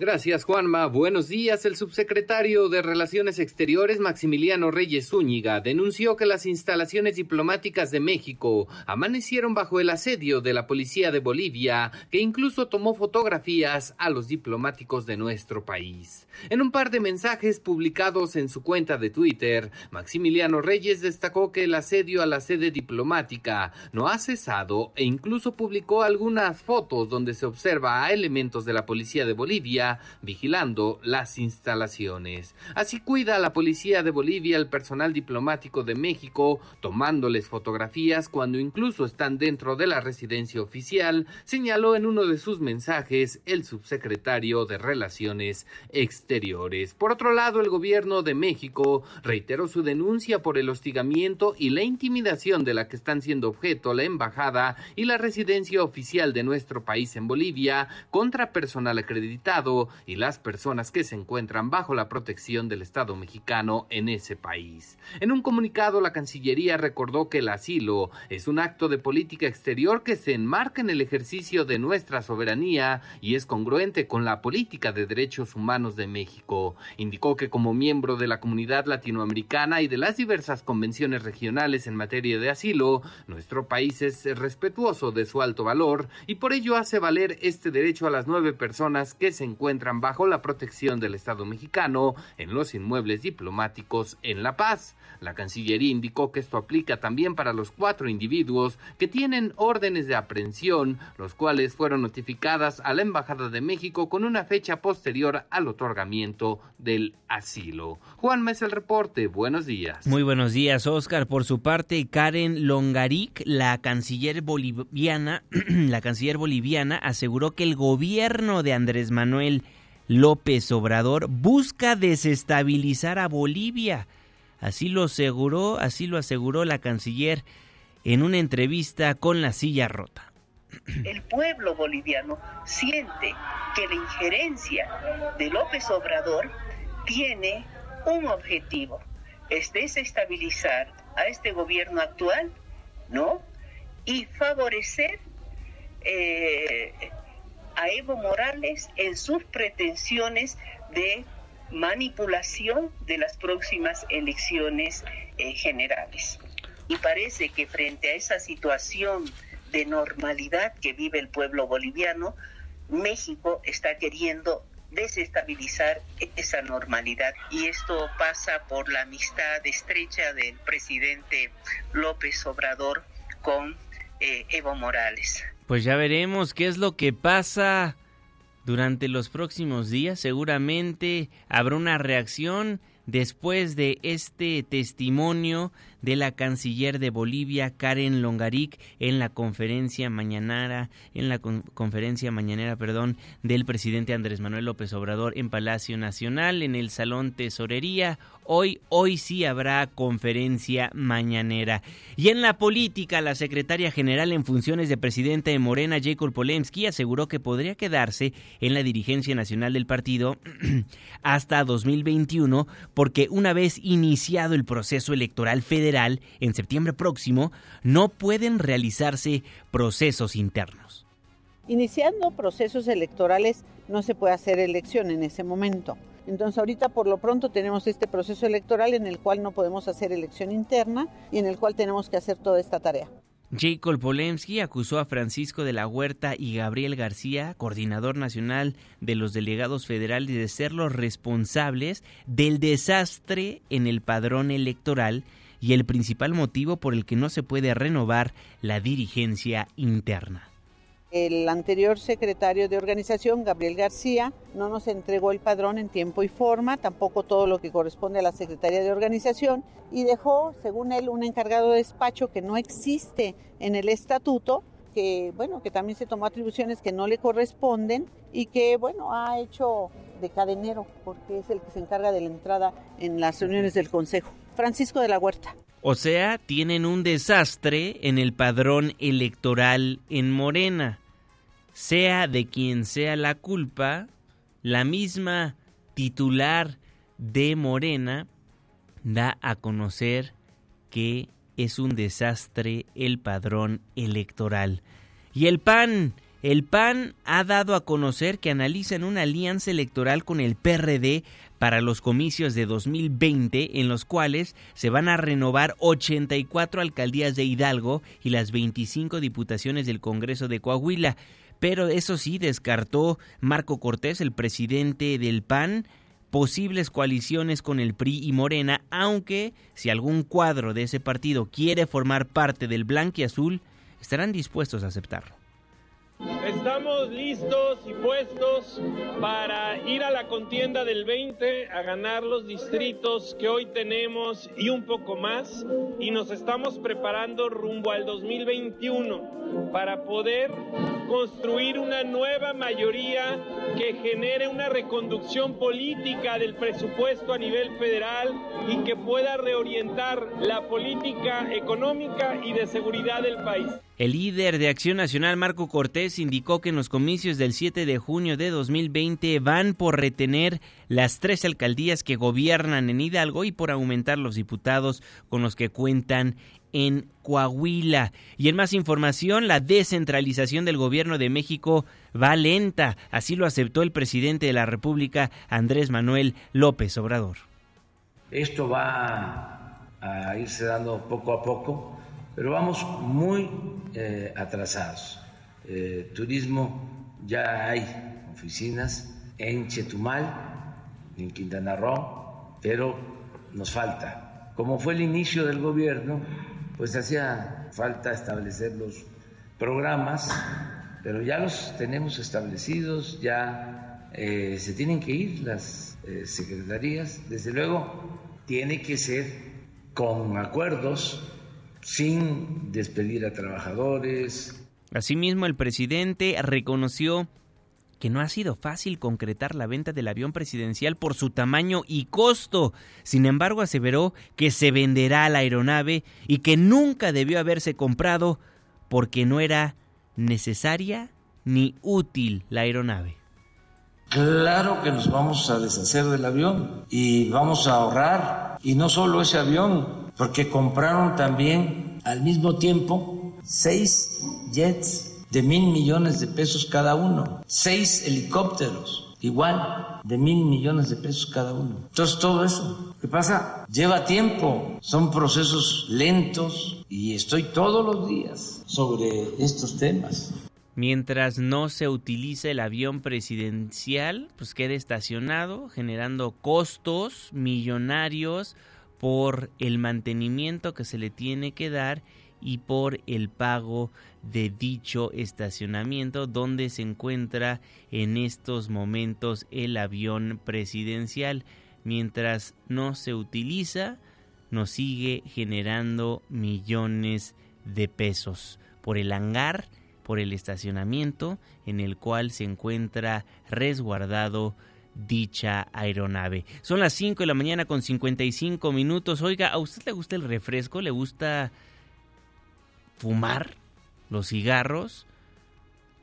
[SPEAKER 13] Gracias, Juanma. Buenos días. El subsecretario de Relaciones Exteriores, Maximiliano Reyes Zúñiga, denunció que las instalaciones diplomáticas de México amanecieron bajo el asedio de la policía de Bolivia, que incluso tomó fotografías a los diplomáticos de nuestro país. En un par de mensajes publicados en su cuenta de Twitter, Maximiliano Reyes destacó que el asedio a la sede diplomática no ha cesado e incluso publicó algunas fotos donde se observa a elementos de la policía de Bolivia vigilando las instalaciones. Así cuida la policía de Bolivia el personal diplomático de México, tomándoles fotografías cuando incluso están dentro de la residencia oficial, señaló en uno de sus mensajes el subsecretario de Relaciones Exteriores. Por otro lado, el gobierno de México reiteró su denuncia por el hostigamiento y la intimidación de la que están siendo objeto la embajada y la residencia oficial de nuestro país en Bolivia contra personal acreditado y las personas que se encuentran bajo la protección del Estado mexicano en ese país. En un comunicado, la Cancillería recordó que el asilo es un acto de política exterior que se enmarca en el ejercicio de nuestra soberanía y es congruente con la política de derechos humanos de México. Indicó que como miembro de la comunidad latinoamericana y de las diversas convenciones regionales en materia de asilo, nuestro país es respetuoso de su alto valor y por ello hace valer este derecho a las nueve personas que se encuentran encuentran bajo la protección del Estado mexicano en los inmuebles diplomáticos en La Paz. La Cancillería indicó que esto aplica también para los cuatro individuos que tienen órdenes de aprehensión, los cuales fueron notificadas a la Embajada de México con una fecha posterior al otorgamiento del asilo. Juan Mes el reporte, buenos días.
[SPEAKER 1] Muy buenos días, Oscar. Por su parte, Karen Longaric, la canciller boliviana, la canciller boliviana aseguró que el gobierno de Andrés Manuel López Obrador busca desestabilizar a Bolivia. Así lo aseguró, así lo aseguró la canciller en una entrevista con La Silla Rota.
[SPEAKER 21] El pueblo boliviano siente que la injerencia de López Obrador tiene un objetivo, es desestabilizar a este gobierno actual, ¿no? Y favorecer eh, a Evo Morales en sus pretensiones de manipulación de las próximas elecciones eh, generales. Y parece que frente a esa situación de normalidad que vive el pueblo boliviano, México está queriendo desestabilizar esa normalidad. Y esto pasa por la amistad estrecha del presidente López Obrador con eh, Evo Morales.
[SPEAKER 1] Pues ya veremos qué es lo que pasa durante los próximos días. Seguramente habrá una reacción después de este testimonio de la canciller de Bolivia, Karen Longaric, en la conferencia mañanera, en la conferencia mañanera, perdón, del presidente Andrés Manuel López Obrador en Palacio Nacional, en el Salón Tesorería. Hoy, hoy sí habrá conferencia mañanera. Y en la política, la secretaria general en funciones de presidente de Morena, Jacob Polemski, aseguró que podría quedarse en la dirigencia nacional del partido hasta 2021, porque una vez iniciado el proceso electoral federal, en septiembre próximo, no pueden realizarse procesos internos.
[SPEAKER 20] Iniciando procesos electorales no se puede hacer elección en ese momento. Entonces ahorita por lo pronto tenemos este proceso electoral en el cual no podemos hacer elección interna y en el cual tenemos que hacer toda esta tarea.
[SPEAKER 1] Jacob Polemski acusó a Francisco de la Huerta y Gabriel García, coordinador nacional de los delegados federales, de ser los responsables del desastre en el padrón electoral y el principal motivo por el que no se puede renovar la dirigencia interna.
[SPEAKER 20] El anterior secretario de organización, Gabriel García, no nos entregó el padrón en tiempo y forma, tampoco todo lo que corresponde a la Secretaría de Organización, y dejó, según él, un encargado de despacho que no existe en el estatuto, que bueno, que también se tomó atribuciones que no le corresponden y que bueno, ha hecho de cadenero porque es el que se encarga de la entrada en las reuniones del Consejo. Francisco de la Huerta.
[SPEAKER 1] O sea, tienen un desastre en el padrón electoral en Morena. Sea de quien sea la culpa, la misma titular de Morena da a conocer que es un desastre el padrón electoral. Y el PAN, el PAN ha dado a conocer que analizan una alianza electoral con el PRD para los comicios de 2020 en los cuales se van a renovar 84 alcaldías de Hidalgo y las 25 diputaciones del Congreso de Coahuila. Pero eso sí, descartó Marco Cortés, el presidente del PAN, posibles coaliciones con el PRI y Morena, aunque si algún cuadro de ese partido quiere formar parte del azul, estarán dispuestos a aceptarlo.
[SPEAKER 22] Estamos listos y puestos para ir a la contienda del 20, a ganar los distritos que hoy tenemos y un poco más. Y nos estamos preparando rumbo al 2021 para poder construir una nueva mayoría que genere una reconducción política del presupuesto a nivel federal y que pueda reorientar la política económica y de seguridad del país.
[SPEAKER 1] El líder de Acción Nacional, Marco Cortés, indicó que en los comicios del 7 de junio de 2020 van por retener las tres alcaldías que gobiernan en Hidalgo y por aumentar los diputados con los que cuentan en Coahuila. Y en más información, la descentralización del gobierno de México va lenta. Así lo aceptó el presidente de la República, Andrés Manuel López Obrador.
[SPEAKER 23] Esto va a irse dando poco a poco pero vamos muy eh, atrasados. Eh, turismo, ya hay oficinas en Chetumal, en Quintana Roo, pero nos falta. Como fue el inicio del gobierno, pues hacía falta establecer los programas, pero ya los tenemos establecidos, ya eh, se tienen que ir las secretarías, desde luego tiene que ser con acuerdos sin despedir a trabajadores.
[SPEAKER 1] Asimismo, el presidente reconoció que no ha sido fácil concretar la venta del avión presidencial por su tamaño y costo. Sin embargo, aseveró que se venderá la aeronave y que nunca debió haberse comprado porque no era necesaria ni útil la aeronave.
[SPEAKER 23] Claro que nos vamos a deshacer del avión y vamos a ahorrar. Y no solo ese avión, porque compraron también al mismo tiempo seis jets de mil millones de pesos cada uno, seis helicópteros igual de mil millones de pesos cada uno. Entonces todo eso, ¿qué pasa? Lleva tiempo, son procesos lentos y estoy todos los días sobre estos temas
[SPEAKER 1] mientras no se utilice el avión presidencial, pues quede estacionado, generando costos millonarios por el mantenimiento que se le tiene que dar y por el pago de dicho estacionamiento donde se encuentra en estos momentos el avión presidencial. Mientras no se utiliza, nos sigue generando millones de pesos por el hangar, por el estacionamiento en el cual se encuentra resguardado dicha aeronave. Son las 5 de la mañana con 55 minutos. Oiga, ¿a usted le gusta el refresco? ¿Le gusta fumar los cigarros?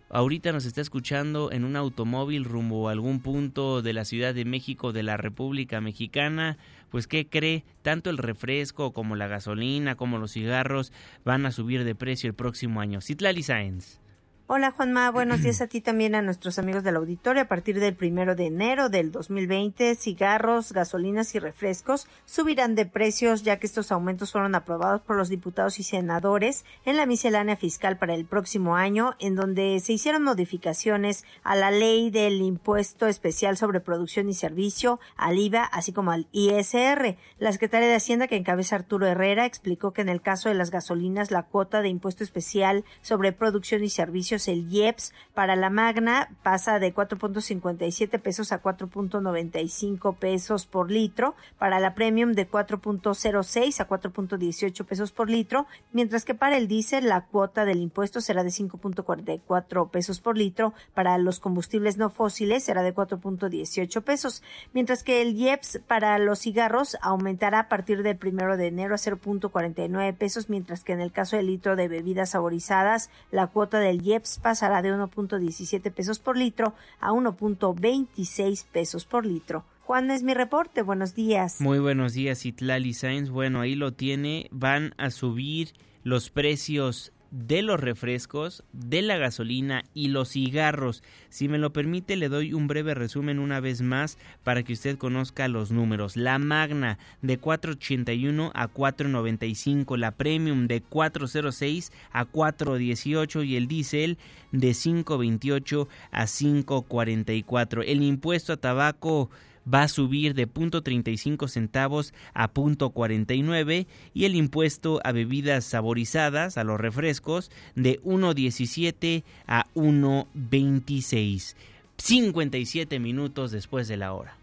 [SPEAKER 1] Ahorita nos está escuchando en un automóvil rumbo a algún punto de la Ciudad de México, de la República Mexicana. Pues, ¿qué cree? Tanto el refresco como la gasolina, como los cigarros van a subir de precio el próximo año. Citlali Sáenz.
[SPEAKER 24] Hola Juanma, buenos días a ti también a nuestros amigos del auditorio. A partir del primero de enero del 2020, cigarros, gasolinas y refrescos subirán de precios ya que estos aumentos fueron aprobados por los diputados y senadores en la miscelánea fiscal para el próximo año, en donde se hicieron modificaciones a la ley del impuesto especial sobre producción y servicio, al IVA, así como al ISR. La secretaria de Hacienda que encabeza Arturo Herrera explicó que en el caso de las gasolinas la cuota de impuesto especial sobre producción y el IEPS para la Magna pasa de 4.57 pesos a 4.95 pesos por litro, para la Premium de 4.06 a 4.18 pesos por litro, mientras que para el diésel la cuota del impuesto será de 5.44 pesos por litro, para los combustibles no fósiles será de 4.18 pesos, mientras que el IEPS para los cigarros aumentará a partir del primero de enero a 0.49 pesos, mientras que en el caso del litro de bebidas saborizadas la cuota del IEPS pasará de 1.17 pesos por litro a 1.26 pesos por litro. Juan es mi reporte. Buenos días.
[SPEAKER 1] Muy buenos días, Itlali Sainz. Bueno, ahí lo tiene. Van a subir los precios de los refrescos, de la gasolina y los cigarros. Si me lo permite, le doy un breve resumen una vez más para que usted conozca los números. La Magna de 4.81 a 4.95, la Premium de 4.06 a 4.18 y el diésel de 5.28 a 5.44. El impuesto a tabaco va a subir de punto 35 centavos a punto 49 y el impuesto a bebidas saborizadas, a los refrescos, de 1.17 a 1.26. 57 minutos después de la hora.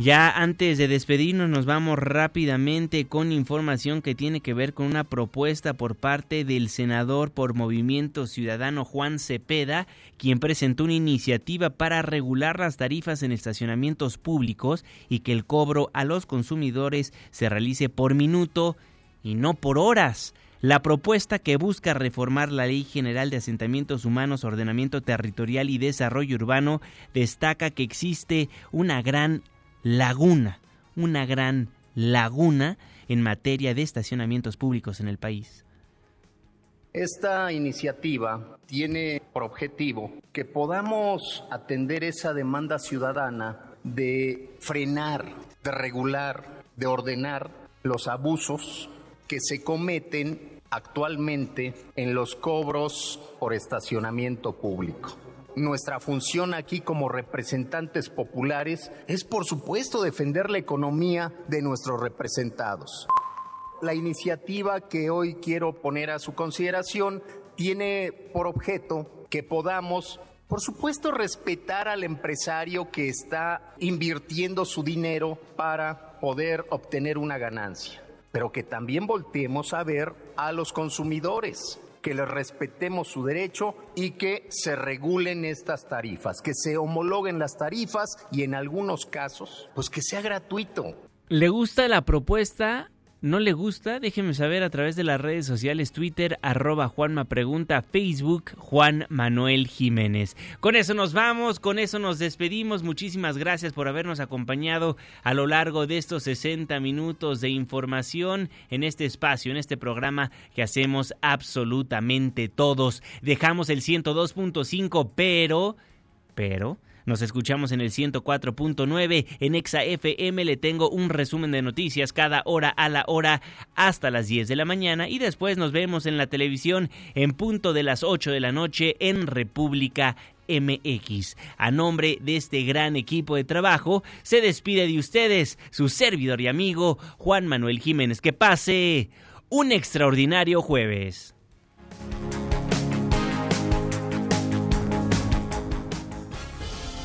[SPEAKER 1] Ya antes de despedirnos nos vamos rápidamente con información que tiene que ver con una propuesta por parte del senador por Movimiento Ciudadano Juan Cepeda, quien presentó una iniciativa para regular las tarifas en estacionamientos públicos y que el cobro a los consumidores se realice por minuto y no por horas. La propuesta que busca reformar la Ley General de Asentamientos Humanos, Ordenamiento Territorial y Desarrollo Urbano destaca que existe una gran laguna, una gran laguna en materia de estacionamientos públicos en el país.
[SPEAKER 25] Esta iniciativa tiene por objetivo que podamos atender esa demanda ciudadana de frenar, de regular, de ordenar los abusos que se cometen actualmente en los cobros por estacionamiento público. Nuestra función aquí como representantes populares es, por supuesto, defender la economía de nuestros representados. La iniciativa que hoy quiero poner a su consideración tiene por objeto que podamos por supuesto, respetar al empresario que está invirtiendo su dinero para poder obtener una ganancia, pero que también volteemos a ver a los consumidores que les respetemos su derecho y que se regulen estas tarifas, que se homologuen las tarifas y en algunos casos, pues que sea gratuito.
[SPEAKER 1] ¿Le gusta la propuesta? No le gusta, déjenme saber a través de las redes sociales Twitter, arroba Juanma Pregunta, Facebook, Juan Manuel Jiménez. Con eso nos vamos, con eso nos despedimos. Muchísimas gracias por habernos acompañado a lo largo de estos 60 minutos de información en este espacio, en este programa que hacemos absolutamente todos. Dejamos el 102.5, pero, pero nos escuchamos en el 104.9 en Exa FM. Le tengo un resumen de noticias cada hora a la hora hasta las 10 de la mañana y después nos vemos en la televisión en punto de las 8 de la noche en República MX. A nombre de este gran equipo de trabajo, se despide de ustedes su servidor y amigo Juan Manuel Jiménez. Que pase un extraordinario jueves.